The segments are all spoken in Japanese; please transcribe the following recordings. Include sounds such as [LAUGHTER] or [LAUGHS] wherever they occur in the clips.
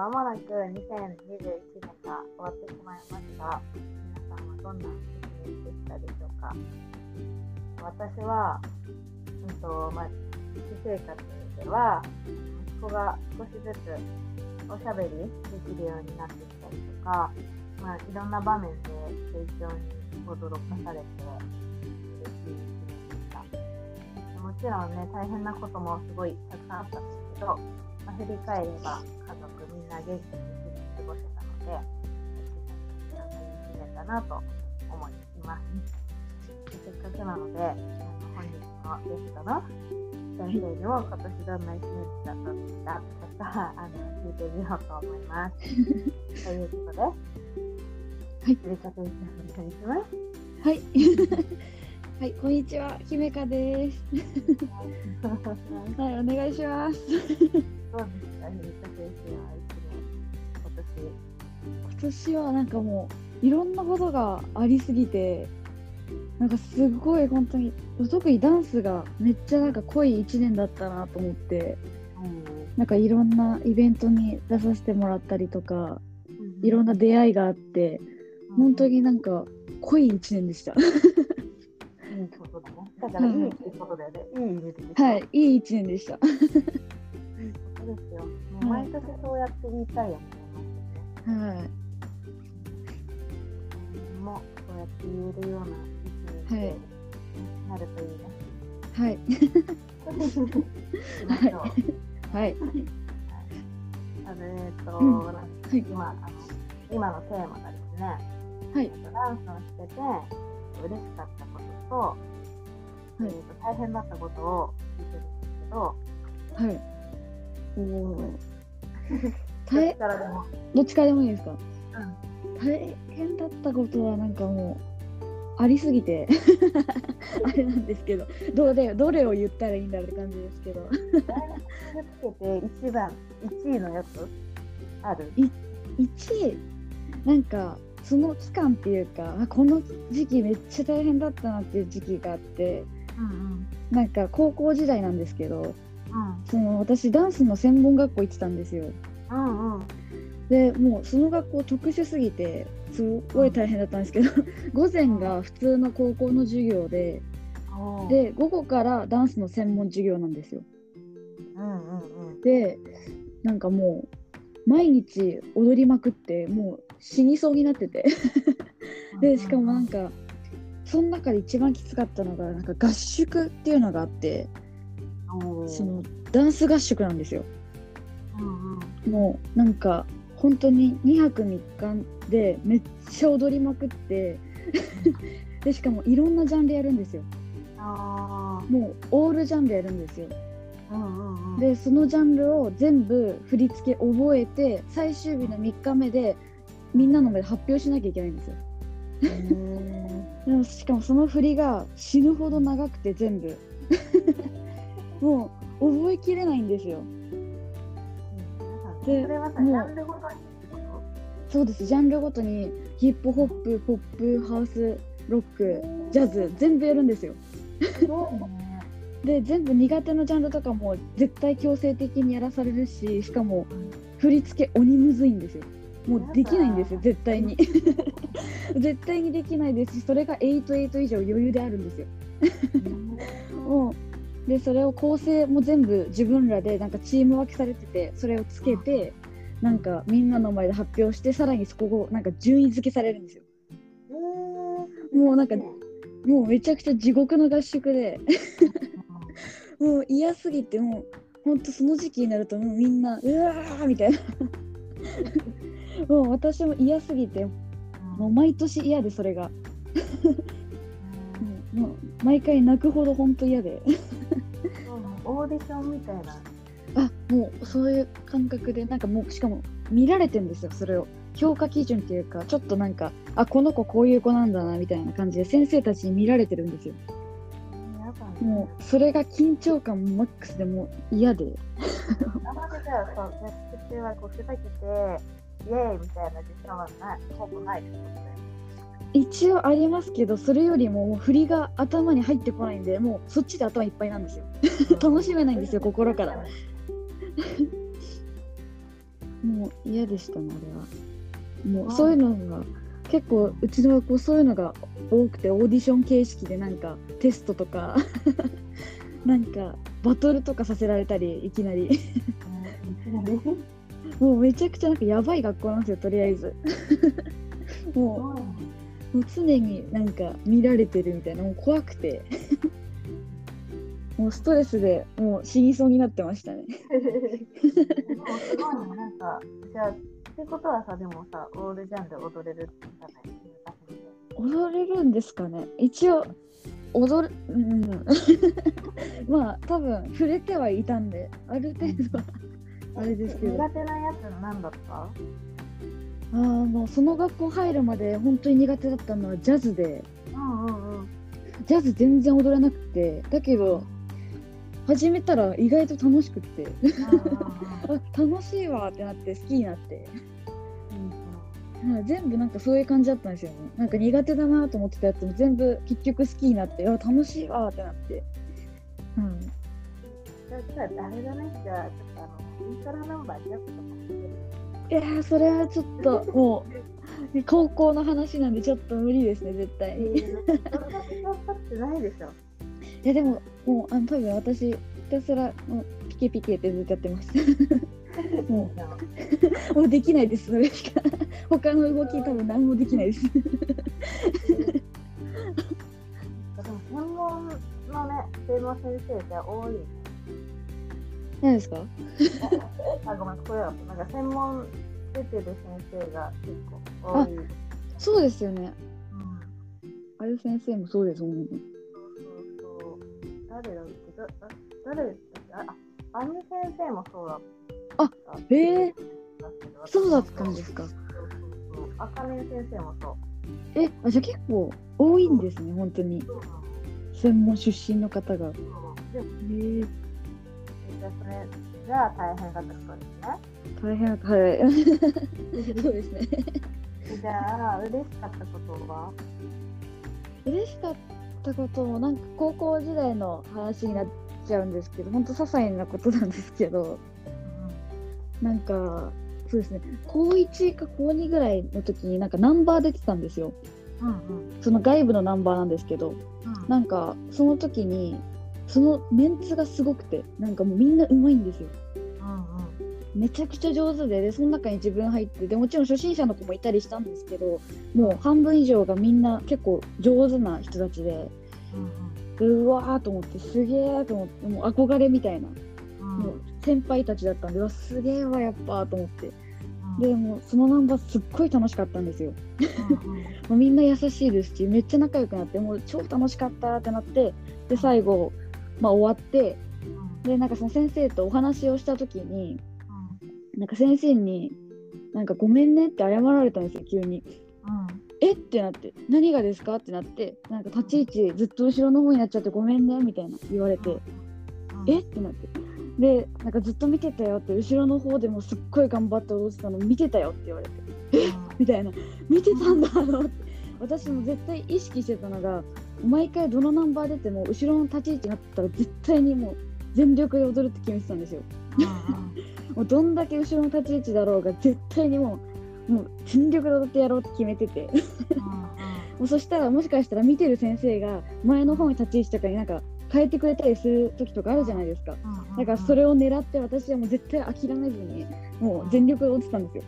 まもなく2021年が終わってしまいますが、皆さんはどんな1年でしたでしょうか？私は、うんとまあ、私生活では、息子が少しずつおしゃべりできるようになってきたりとか、まあ、いろんな場面で成長に驚かされて、嬉しい一年でした。もちろんね、大変なこともすごいたくさんあったんですけど、ま、振り返ればな元気に過ごせたので、なんかい年だなと思います。せっかくなので、本日のゲストの先生にも今年どんな一年だったとか、あの聞いてみようと思います。[LAUGHS] ということで、はいゆりか先生お願いします。はい。[LAUGHS] はい、こんにちは、姫香です。[LAUGHS] はい、お願いします。どうですか、ゆりか先生は。今年はなんかもう、いろんなことがありすぎて。なんかすごい本当に、特にダンスがめっちゃなんか濃い一年だったなと思って。なんかいろんなイベントに出させてもらったりとか、いろんな出会いがあって、本当になんか濃い一年でした。いいことだね。だからいいってことだよね。いい意味でですよ。はい、いい一年でした。いいことですよ。もう毎年そうやって言いたいよね。はい。もうそうやって言えるような一年はいになるといいね。はい。はい。あのえっと、うんなんかい今あの今のテーマがですね、はいえっとダンスをしてて嬉しかったことと、いえっと大変だったことを聞いてるんですけど、はい。おお。どっ大ちからでも。どっちからでもいいですか？うん大変だったことはなんかもうありすぎて [LAUGHS] あれなんですけど、どれどれを言ったらいいんだろうって感じですけど。大学つけて一番一位のやつある？1位？なんかその期間っていうか、あこの時期めっちゃ大変だったなっていう時期があって、うんうんなんか高校時代なんですけど、うんその私ダンスの専門学校行ってたんですよ。うんうんでもうその学校特殊すぎてすごい大変だったんですけど午前が普通の高校の授業でで午後からダンスの専門授業なんですよ。うんうんうん。でなんかもう毎日踊りまくってもう死にそうになってて。でしかもなんかその中で一番きつかったのがなんか合宿っていうのがあってそのダンス合宿なんですよ。うんうん。もうなんか本当に2泊3日でめっちゃ踊りまくってでしかもいろんなジャンルやるんですよ。あもうオールジャンルやるんですよ。ーうんうんうん。でそのジャンルを全部振り付け覚えて最終日の3日目でみんなの前で発表しなきゃいけないんですよ。でもしかもその振りが死ぬほど長くて全部。[LAUGHS] もう覚えきれないんですよでそれはさ、ジャンルごとにそうですジャンルごとにヒップホップポップハウスロックジャズ全部やるんですよ。で全部苦手なジャンルとかも絶対強制的にやらされるししかも振り付け鬼むずいんですよ。もうできないんですよ絶対に。[LAUGHS] 絶対にできないですしそれが88以上余裕であるんですよでそれを構成も全部自分らでなんかチーム分けされててそれをつけてなんかみんなの前で発表してさらにそこをなんか順位付けされるんですよ。もうなんかもうめちゃくちゃ地獄の合宿でもう嫌すぎてもうほんとその時期になるともうみんなうわーみたいな。もう私も嫌すぎてもう毎年嫌でそれが、[LAUGHS] うん。もう毎回泣くほど本当嫌でオーディションみたいな。あもうそういう感覚でなんかもうしかも見られてんですよそれを評価基準っていうかちょっとなんかあこの子こういう子なんだなみたいな感じで先生たちに見られてるんですよねもうそれが緊張感マックスでもう嫌であまりじゃあそう、合宿中はこうふざけて、イエーイみたいな実感はない、ほぼないってことだよね。一応ありますけどそれよりももう振りが頭に入ってこないんでもうそっちで頭いっぱいなんですよ。楽しめないんですよ心から。[LAUGHS] もう嫌でしたねあれは。もあうそういうのが結構うちの学校そういうのが多くてオーディション形式でなんかテストとか [LAUGHS] なんかバトルとかさせられたりいきなり。いきなりもうめちゃくちゃなんかやばい学校なんですよとりあえず。[LAUGHS] もうもう常になんか見られてるみたいなもう怖くて。[LAUGHS] もうストレスでもう死にそうになってましたね。で [LAUGHS] もすごいね、なんか、じゃあ、ってことはさ、でもさ、オールジャンル踊れるってじゃない踊れるんですかね。一応踊るうん。[LAUGHS] まあ多分触れてはいたんである程度はあれですけど。苦手なやつなんだった？あーもうその学校入るまで本当に苦手だったのはジャズで。うんうんうん。ジャズ全然踊れなくて。だけど始めたら意外と楽しくって。[LAUGHS] あ楽しいわってなって好きになって、はい全部なんかそういう感じだったんですよね。なんか苦手だなと思ってたやつも全部結局好きになってあ楽しいわってなって、うん、じゃあ、誰だねじゃあ、ちょっとあの、イントラナンバージャズとかいやーそれはちょっともう高校の話なんでちょっと無理ですね絶対に。いそんなに頑張ってないでしょ。やでももうあの多分私ひたすらもうピケピケってずっとやってます。もうもうできないですそれしか他の動き多分何もできないです。でも専門のね、専門先生って多いね。何ですか？あ、ごめん、これは、なんか専門出てる先生が結構多い。うん、そうですよね。そうあゆ先生もそうですもんね。そうそう。誰だっけだだ誰だっけあ、あアニ先生もそうだった。あへえ私そうだったんですか。あかね先生もそう。えあじゃあ結構多いんですね本当に専門出身の方が。へえじゃあそれじゃあ大変だったそうですね。大変はい。[LAUGHS] そうですね。じゃあ、嬉しかったことは？嬉しかったこともなんか高校時代の話になっちゃうんですけど本当些細なことなんですけどなんかそうですね高1か高2ぐらいの時になんかナンバー出てたんですようんうんその外部のナンバーなんですけどうんなんかその時にそのメンツがすごくてなんかもうみんなうまいんですよ。うんめちゃくちゃ上手ででその中に自分入ってでもちろん初心者の子もいたりしたんですけどもう半分以上がみんな結構上手な人たちでうんうわーと思ってすげーと思ってもう憧れみたいなうん。もう先輩たちだったんでうわすげえわやっぱと思って。でもうそのナンバーすっごい楽しかったんですよ。[LAUGHS] もうみんな優しいですしめっちゃ仲良くなってもう超楽しかったってなってで最後、まあ、終わってでなんかその先生とお話をした時になんか先生になんかごめんねって謝られたんですよ急に。えってなって何がですかってなってなんか立ち位置ずっと後ろの方になっちゃってごめんねみたいな言われてえってなって。でなんかずっと見てたよって後ろの方でもすっごい頑張って踊ってたの見てたよって言われてみたいな。見てたんだと思って。私も絶対意識してたのが毎回どのナンバー出ても後ろの立ち位置になったら絶対にもう全力で踊るって決めてたんですよ。[LAUGHS] もうどんだけ後ろの立ち位置だろうが絶対にもうもう全力で踊ってやろうって決めてて。もうそしたらもしかしたら見てる先生が前の方に立ち位置とかになんか変えてくれたりする時とかあるじゃないですか。だからそれを狙って私はもう絶対諦めずにもう全力で踊ってたんですよ。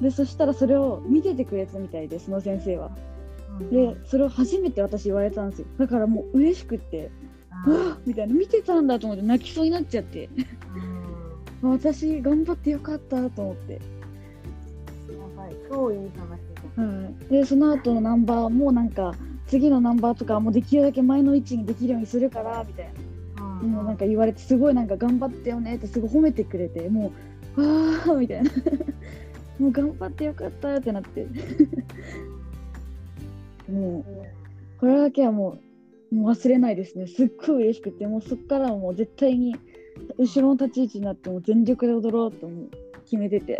でそしたらそれを見ててくれたみたいでその先生はでそれを初めて私言われたんですよ。だからもう嬉しくってうわっみたいな。見てたんだと思って泣きそうになっちゃって。私頑張ってよかったと思って、超いい話はい、でその後のナンバーもなんか次のナンバーとかもできるだけ前の位置にできるようにするからみたいな。もうなんか言われてすごいなんか頑張ってよねってすごい褒めてくれてもうわーみたいな。[LAUGHS] もう頑張ってよかったってなってもうこれだけはもうもう忘れないですね。すっごい嬉しくてもうそっからはもう絶対に後ろの立ち位置になってもう全力で踊ろうと決めてて。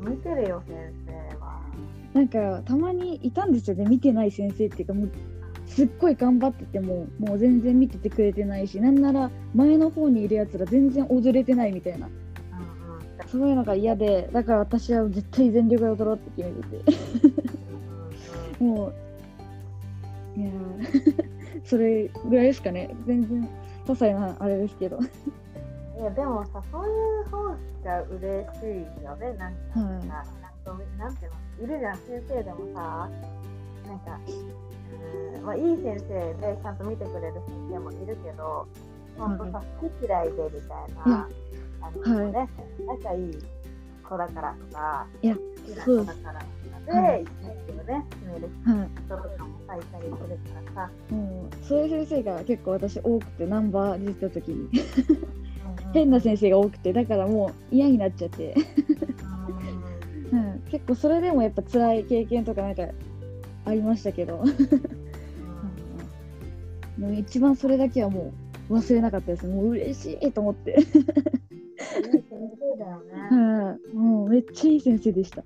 見てるよ先生は。なんかたまにいたんですよね見てない先生っていうかもうすっごい頑張っててももう全然見ててくれてないしなんなら前の方にいるやつら全然踊れてないみたいな。うんうんそういうのが嫌でだから私は絶対全力で踊ろうって決めてて。もういやー [LAUGHS] それぐらいですかね。全然些細なあれですけど。いやでもさそういう方が嬉しいよね。なんかさ、はい。なんかなんていうのいるじゃん先生でもさ。なんかうんまあいい先生でちゃんと見てくれる先生もいるけど本当さ好き嫌いでみたいな、あのね、仲いい子だからとかいやそう子だからとかはで、一をね決めるはい。人とかもさいたりするからさ、もうそういう先生が結構私多くてナンバー出てた時に。うんうん。変な先生が多くてだからもう嫌になっちゃって、うんうん、結構それでもやっぱ辛い経験とかなんかありましたけど。でも一番それだけはもう忘れなかったです。もう嬉しいと思って、だよね。はい、もうめっちゃいい先生でした、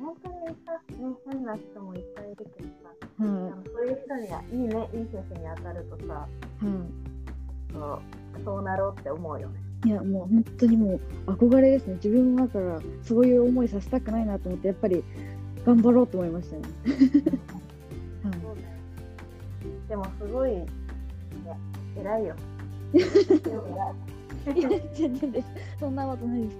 本当にさ、ね、変な人もいっぱいいるけどさ、あはのそういう人にはいいね、いい先生に当たるとさ、いはそうそうなろうって思うよね。い、いやもう本当にもう憧れですね。自分もだからそういう思いさせたくないなと思ってやっぱり頑張ろうと思いましたね、そうだよでもすごい、ね、偉いよ。[LAUGHS] 全然ですそんなことないです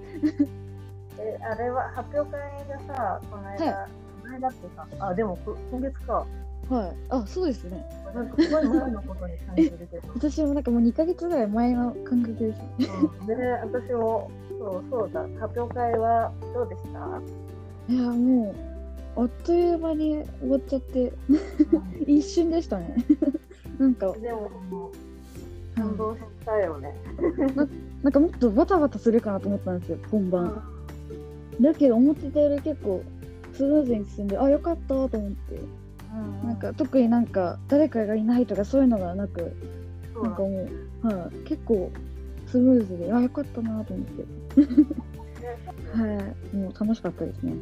えあれは発表会がさ、この間、はこの間ってさ、あ、でもこ今月か。はい。あそうですね。なんかすごい前のことに感じるけど。私もなんかもう2ヶ月ぐらい前の感覚です。うん。で、私もそうそうだ。発表会はどうでした？いやもうあっという間に終わっちゃって。[LAUGHS] 一瞬でしたね。なんか、でも感動したよね。なんかもっとバタバタするかなと思ったんですよ本番、だけど思ってたより結構スムーズに進んであよかったと思って。うん。なんか特になんか誰かがいないとかそういうのがなくなんかもう、はい、結構スムーズであよかったなと思って。はい。もう楽しかったですね。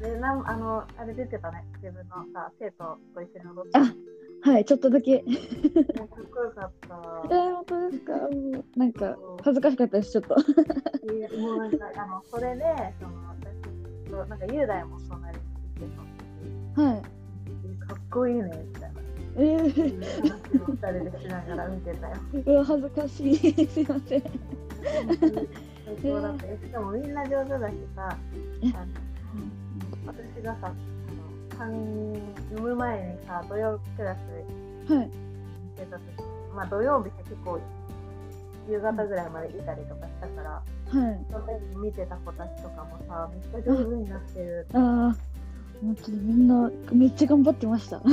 でなんあのあれ出てたね。自分のさ生徒と一緒に踊ってあはいちょっとだけ。ねかっこよかった。えー、本当ですか？もうなんか恥ずかしかったですちょっと。もうなんかあのそれでその私となんか雄大も隣にいてさはい。かっこいいねみた。いな。えー、二人でしながら見てたよ。うわ恥ずかしい。すいません。最高だった。よしかもみんな上手だしさ、え。あの私がさ、読む前にさ、土曜クラスはい見てた時まあ土曜日って結構夕方ぐらいまでいたりとかしたから、はいその時見てた子たちとかもさ、めっちゃ上手になってる。[LAUGHS] ああ本当にみんなめっちゃ頑張ってましたかっ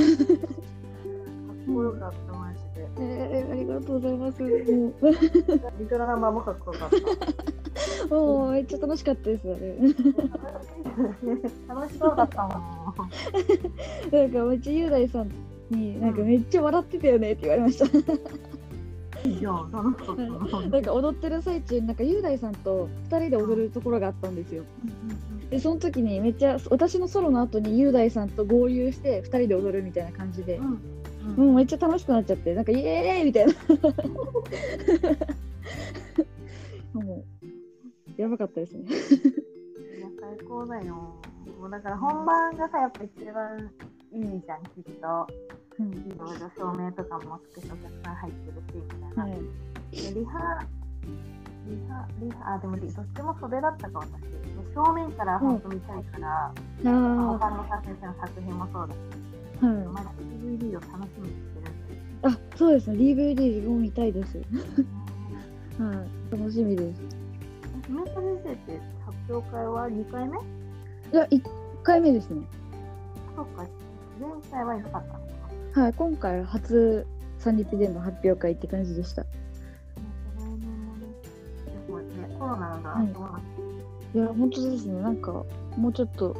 こよかった、マジで。えー、ありがとうございます [LAUGHS] も [LAUGHS] リトルナンバーもかっこよかった。[LAUGHS] うもうめっちゃ楽しかったですよね [LAUGHS] 楽しそうだったもん。[LAUGHS] なんかめっちゃ雄大さんになんかめっちゃ笑ってたよねって言われました。いや、楽しかったな。なんか踊ってる最中になんか雄大さんと2人で踊るところがあったんですよ。でその時にめっちゃ私のソロの後に雄大さんと合流して2人で踊るみたいな感じで、うん。もうめっちゃ楽しくなっちゃってなんかイエーイみたいな。もうやばかったですねいや最高だよ。もうだから本番がさ、やっぱ一番いいじゃん、きっと。うんいろいろ照明とかもつけてお客さん入ってるし、みたいな。はいでリハ、リハ、リハ、あ、でもリどっちも袖だったか、私。で正面から本当見たいから、あ他のさ先生の作品もそうだし、あはいまだ DVD を楽しみにしてる。あそうですね DVD 自分も見たいですはい楽しみです姫田先生って発表会は2回目？いや1回目ですね。そっか、前回は良かった。のかな。はい今回初三日での発表会って感じでした。でもね、コロナがはいいや本当ですね。なんかもうちょっと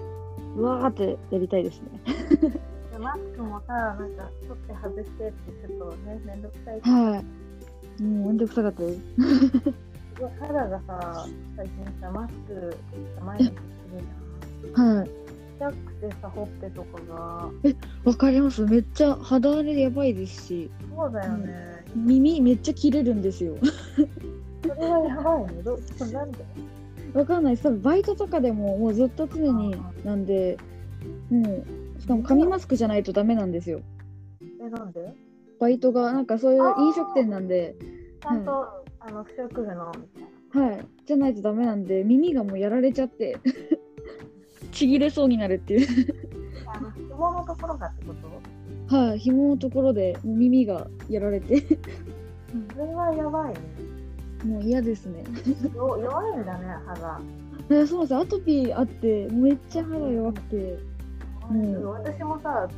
うわーってやりたいですね。でマスクもさ、なんか取って外してってちょっとね、めんどくさい。し、はい。もうめんどくさかったです肌がさ、最近さ、マスク毎日するじゃん。はい。ちゃくてさ、ほっぺとかが。わかります？めっちゃ肌荒れやばいですし。そうだよね。耳めっちゃ切れるんですよ。それはやばいね。どなんで？わかんないです。多分バイトとかでももうずっと常になんでもうしかも紙マスクじゃないとダメなんですよ。え、なんで？バイトがなんかそういう飲食店なんでちゃんと、あの、不織布の。はい。じゃないとダメなんで耳がもうやられちゃって。[LAUGHS] ちぎれそうになるっていう。あの、紐のところがってこと？はい紐のところで耳がやられて。それはやばいね。もう嫌ですね。よ弱いんだね、肌。えそうですアトピーあってめっちゃ肌弱くて。うん。私もさ、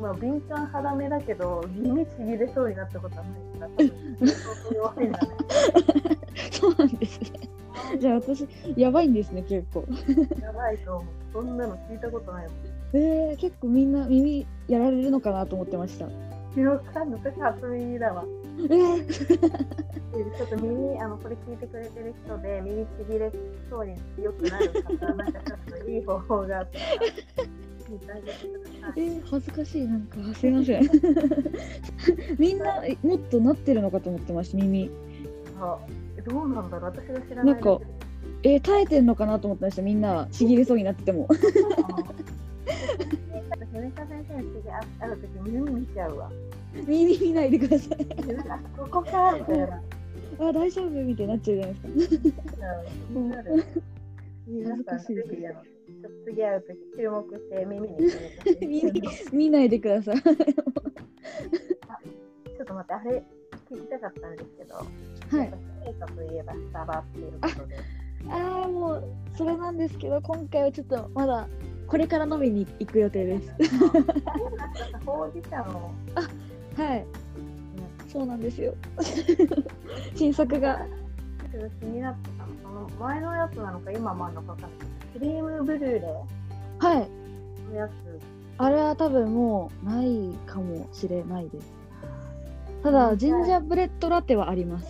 まあ、敏感肌目だけど、耳ちぎれそうになったことはないそうなんですねじゃあ私やばいんですね結構やばいと思う。そんなの聞いたことないもん。えー、結構みんな耳やられるのかなと思ってました記憶さん、私初耳だわ。えー、ちょっと耳、あの、これ聞いてくれてる人で、耳ちぎれそうに良くなる方、なんかちょっといい方法があったら、えー、恥ずかしいなんか。すいません。[LAUGHS] みんなえもっとなってるのかと思ってました耳。あどうなんだろう。私が知らないなんかえー、耐えてんのかなと思ってましたみんな。ちぎれそうになってても。私、米田先生に次会会うとき耳見ちゃうわ。耳見ないでください。あここかみたいな。あ大丈夫みたいになっちゃうじゃないですか。気になる。皆さん、ぜひあの、[LAUGHS] ちょっと次会うとき注目して耳にし [LAUGHS] 見ないでください。ちょっと待って、あれ聞きたかったんですけど、はい。聖火といえばスタバっていうことで。ああもうそれなんですけど今回はちょっとまだこれから飲みに行く予定です。ほうじ茶の、はい。そうなんですよ。[LAUGHS] 新作が。気になってた。の、その前のやつなのか今もあるのかわかんないクリームブルーレイはい。のやつ、あれは多分もうないかもしれないです。ただジンジャーブレッドラテはあります。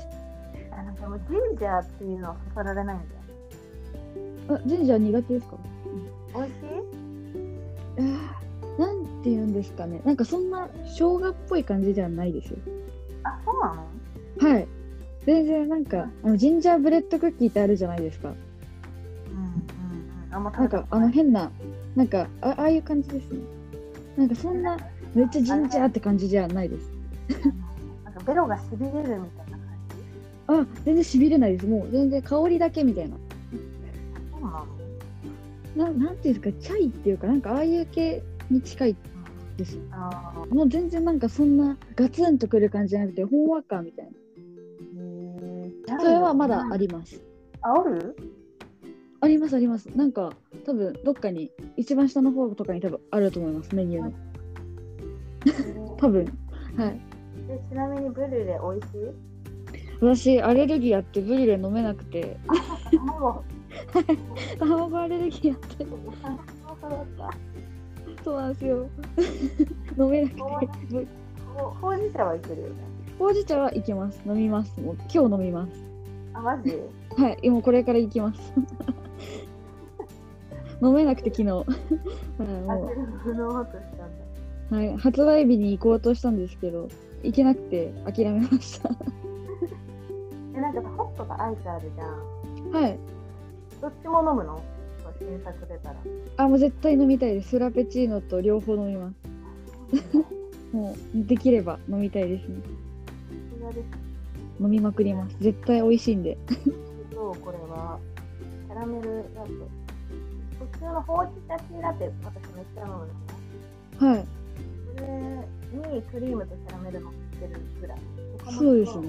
あなんかもうジンジャーっていうのはそそられないんだよ。あジンジャー苦手ですか？美味しい？えーなんて言うんですかね。なんかそんな生姜っぽい感じではないですよ。あ、そうなの？はい。全然なんかあのジンジャーブレッドクッキーってあるじゃないですか。あんまなんかあの変ななんかあああいう感じですね。なんかそんなめっちゃジンジャーって感じじゃないです。なんかベロがしびれるみたいな感じ？あ全然しびれないです。もう全然香りだけみたいな。なのななんていうんですかチャイっていうかなんかああいう系に近いです。ああ。もう全然なんかそんなガツンとくる感じじゃなくてほんわかみたい。な。それはまだあります。ある？ありますあります。なんか多分どっかに一番下の方とかに多分あると思いますメニューの。多分。はい。でちなみにブルーレイ美味しい？私アレルギーあってブリュレ飲めなくて。卵。[LAUGHS] 卵アレルギーあって。そうだった。そうなんですよ。[LAUGHS] 飲めなくて。ほうじ茶はいけるよね。ほうじ茶はいけます。飲みます。もう今日飲みますあ、マジ？はいもうこれから行きます。[LAUGHS] 飲めなくて昨日。[LAUGHS] はい発売日に行こうとしたんですけど行けなくて諦めました。[LAUGHS] え、なんかさホットとアイスあるじゃん。はい。どっちも飲むの？新作出たら。あもう絶対飲みたいです。フラペチーノと両方飲みます。もうできれば飲みたいですね飲みまくります絶対美味しいんでそう、これは、キャラメルラテ。普通のほうじ茶ティーラテ、私めっちゃ飲むのね。はいそれにクリームとキャラメル乗ってるぐらい。そうですね。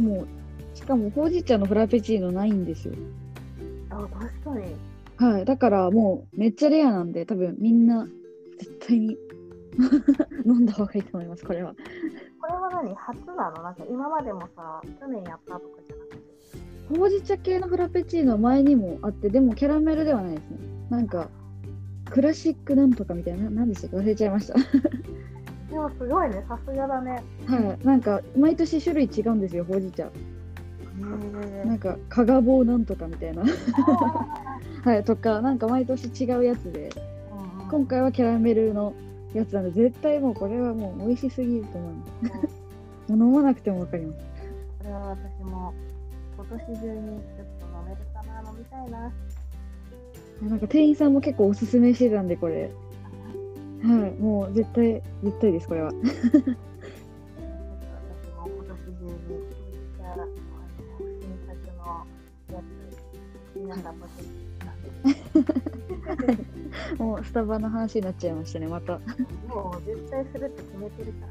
もうしかもほうじ茶のフラペチーノないんですよあ、確かに。はいだからもうめっちゃレアなんで多分みんな絶対に [LAUGHS] 飲んだ方がいいと思いますこれはこれは何？初なの？なんか今までもさ、去年やったとかじゃなくて。ほうじ茶系のフラペチーノは前にもあってでもキャラメルではないですね。なんかクラシックなんとかみたいな？何でしたか？忘れちゃいました。でもすごいね、さすがだね。はい。なんか毎年種類違うんですよほうじ茶。なんか加賀棒なんとかみたいな。[LAUGHS] はいとかなんか毎年違うやつで。今回はキャラメルのやつなんで絶対もうこれはもう美味しすぎると思う。も [LAUGHS] うもう飲まなくても分かります。これは私も今年中にちょっと飲めるかな飲みたいな。なんか店員さんも結構おすすめしてたんでこれ。はいもう絶対絶対ですこれは。[LAUGHS] 私も今年中にやつ皆さんもぜひもうスタバの話になっちゃいましたねまた。はもう絶対するって決めてるか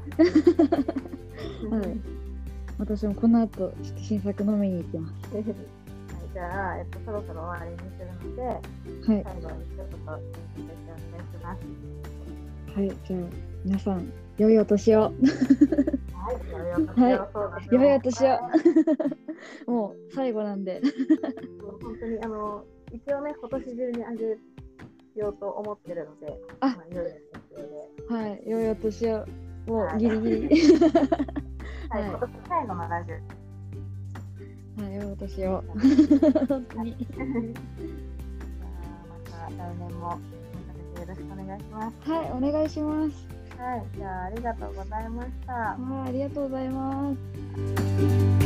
ら。[LAUGHS] い。私もこの後ちょっと新作飲みに行きます。はい、じゃあ、えっと、そろそろ終わりにするので、はい。最後に一言、お願いします。はいじゃあ皆さん良いお年を。はい、良いお年を。[LAUGHS] もう最後なんで。[LAUGHS] 本当に、あの、一応ね、今年中にあげようと思ってるので、あ。まあ、良いお年をで。はい良いお年をもうギリギリ。[LAUGHS] [LAUGHS] はい、はい。今年最後のラジオ。はい良いお年を。本当にまた来年も、よろしくお願いします。はいお願いします。はい、じゃあ、ありがとうございました。はいありがとうございます